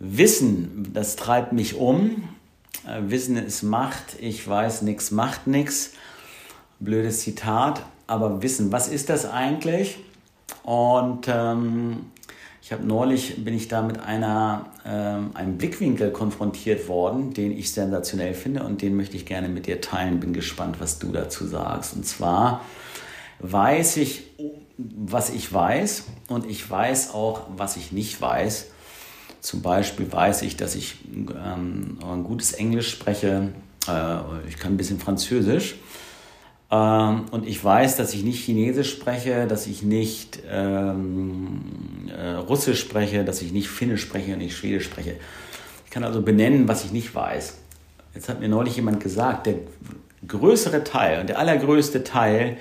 Wissen, das treibt mich um. Äh, Wissen ist Macht. Ich weiß, nichts macht nichts. Blödes Zitat. Aber Wissen, was ist das eigentlich? Und ähm, ich habe neulich bin ich da mit einer, ähm, einem Blickwinkel konfrontiert worden, den ich sensationell finde und den möchte ich gerne mit dir teilen. Bin gespannt, was du dazu sagst. Und zwar weiß ich, was ich weiß und ich weiß auch, was ich nicht weiß. Zum Beispiel weiß ich, dass ich ähm, ein gutes Englisch spreche. Äh, ich kann ein bisschen Französisch. Ähm, und ich weiß, dass ich nicht Chinesisch spreche, dass ich nicht ähm, äh, Russisch spreche, dass ich nicht Finnisch spreche und nicht Schwedisch spreche. Ich kann also benennen, was ich nicht weiß. Jetzt hat mir neulich jemand gesagt, der größere Teil und der allergrößte Teil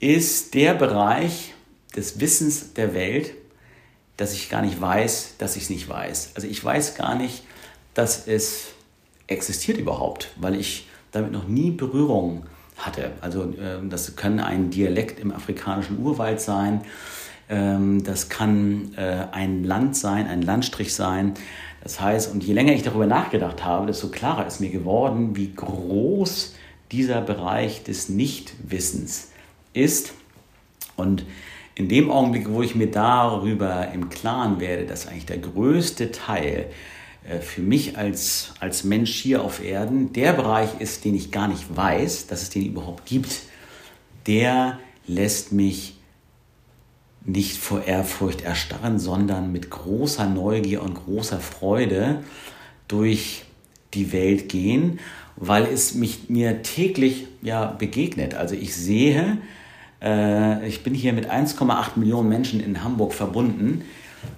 ist der Bereich des Wissens der Welt, dass ich gar nicht weiß, dass ich es nicht weiß. Also ich weiß gar nicht, dass es existiert überhaupt, weil ich damit noch nie Berührung hatte. Also ähm, das kann ein Dialekt im afrikanischen Urwald sein, ähm, das kann äh, ein Land sein, ein Landstrich sein. Das heißt, und je länger ich darüber nachgedacht habe, desto klarer ist mir geworden, wie groß dieser Bereich des Nichtwissens ist. Und in dem Augenblick, wo ich mir darüber im Klaren werde, dass eigentlich der größte Teil äh, für mich als, als Mensch hier auf Erden der Bereich ist, den ich gar nicht weiß, dass es den überhaupt gibt, der lässt mich nicht vor Ehrfurcht erstarren, sondern mit großer Neugier und großer Freude durch die Welt gehen, weil es mich mir täglich ja begegnet. Also ich sehe, äh, ich bin hier mit 1,8 Millionen Menschen in Hamburg verbunden.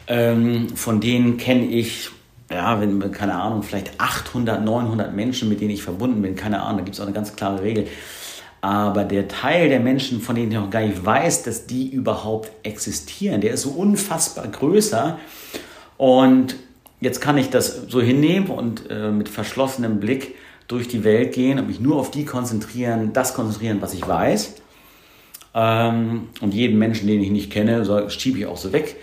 Ähm, von denen kenne ich ja, wenn, keine Ahnung, vielleicht 800, 900 Menschen, mit denen ich verbunden bin, keine Ahnung, da gibt es auch eine ganz klare Regel. Aber der Teil der Menschen, von denen ich noch gar nicht weiß, dass die überhaupt existieren, der ist so unfassbar größer. Und jetzt kann ich das so hinnehmen und äh, mit verschlossenem Blick durch die Welt gehen und mich nur auf die konzentrieren, das konzentrieren, was ich weiß. Ähm, und jeden Menschen, den ich nicht kenne, so, schiebe ich auch so weg.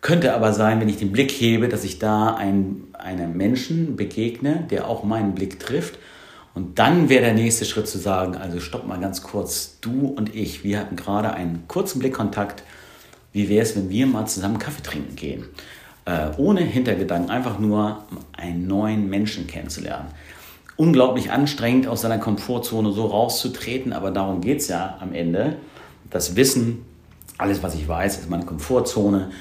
Könnte aber sein, wenn ich den Blick hebe, dass ich da ein, einem Menschen begegne, der auch meinen Blick trifft. Und dann wäre der nächste Schritt zu sagen, also stopp mal ganz kurz, du und ich, wir hatten gerade einen kurzen Blickkontakt. Wie wäre es, wenn wir mal zusammen Kaffee trinken gehen? Äh, ohne Hintergedanken, einfach nur einen neuen Menschen kennenzulernen. Unglaublich anstrengend, aus seiner Komfortzone so rauszutreten, aber darum geht es ja am Ende. Das Wissen, alles, was ich weiß, ist meine Komfortzone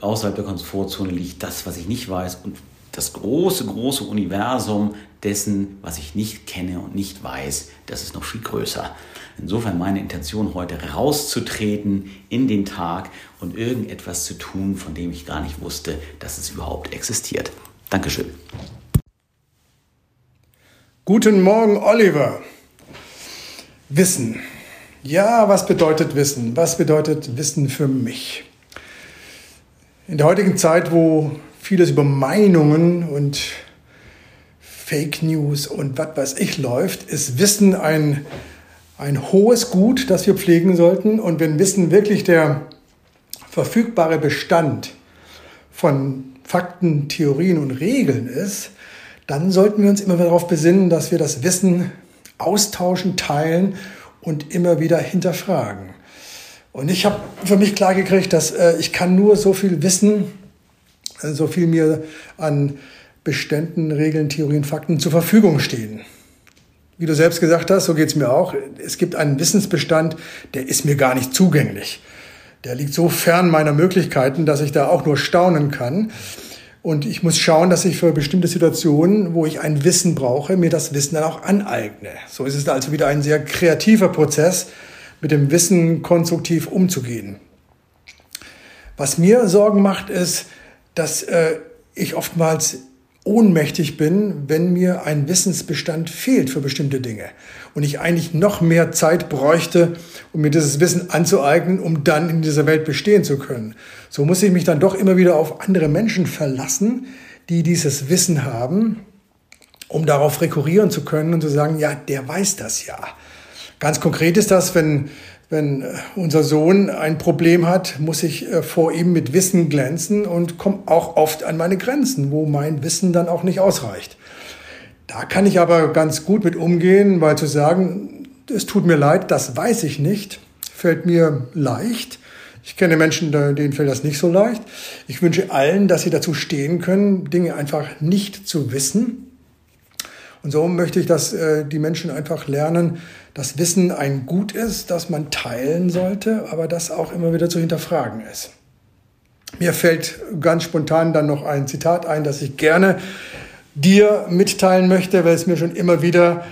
außerhalb der Komfortzone liegt das, was ich nicht weiß und das große, große Universum dessen, was ich nicht kenne und nicht weiß, das ist noch viel größer. Insofern meine Intention heute rauszutreten in den Tag und irgendetwas zu tun, von dem ich gar nicht wusste, dass es überhaupt existiert. Dankeschön. Guten Morgen, Oliver. Wissen. Ja, was bedeutet Wissen? Was bedeutet Wissen für mich? In der heutigen Zeit, wo vieles über Meinungen und Fake News und was weiß ich läuft, ist Wissen ein, ein hohes Gut, das wir pflegen sollten. Und wenn Wissen wirklich der verfügbare Bestand von Fakten, Theorien und Regeln ist, dann sollten wir uns immer darauf besinnen, dass wir das Wissen austauschen, teilen und immer wieder hinterfragen. Und ich habe für mich klar gekriegt, dass äh, ich kann nur so viel wissen, äh, so viel mir an Beständen, Regeln, Theorien, Fakten zur Verfügung stehen. Wie du selbst gesagt hast, so geht es mir auch. Es gibt einen Wissensbestand, der ist mir gar nicht zugänglich. der liegt so fern meiner Möglichkeiten, dass ich da auch nur staunen kann. Und ich muss schauen, dass ich für bestimmte Situationen, wo ich ein Wissen brauche, mir das Wissen dann auch aneigne. So ist es also wieder ein sehr kreativer Prozess, mit dem Wissen konstruktiv umzugehen. Was mir Sorgen macht, ist, dass äh, ich oftmals ohnmächtig bin, wenn mir ein Wissensbestand fehlt für bestimmte Dinge und ich eigentlich noch mehr Zeit bräuchte, um mir dieses Wissen anzueignen, um dann in dieser Welt bestehen zu können. So muss ich mich dann doch immer wieder auf andere Menschen verlassen, die dieses Wissen haben, um darauf rekurrieren zu können und zu sagen, ja, der weiß das ja. Ganz konkret ist das, wenn wenn äh, unser Sohn ein Problem hat, muss ich äh, vor ihm mit Wissen glänzen und komme auch oft an meine Grenzen, wo mein Wissen dann auch nicht ausreicht. Da kann ich aber ganz gut mit umgehen, weil zu sagen, es tut mir leid, das weiß ich nicht, fällt mir leicht. Ich kenne Menschen, denen fällt das nicht so leicht. Ich wünsche allen, dass sie dazu stehen können, Dinge einfach nicht zu wissen und so möchte ich, dass äh, die Menschen einfach lernen, dass Wissen ein Gut ist, das man teilen sollte, aber das auch immer wieder zu hinterfragen ist. Mir fällt ganz spontan dann noch ein Zitat ein, das ich gerne dir mitteilen möchte, weil es mir schon immer wieder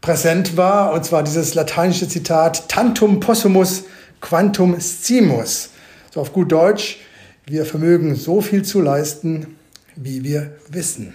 präsent war, und zwar dieses lateinische Zitat Tantum possumus quantum scimus. So auf gut Deutsch, wir vermögen so viel zu leisten, wie wir wissen.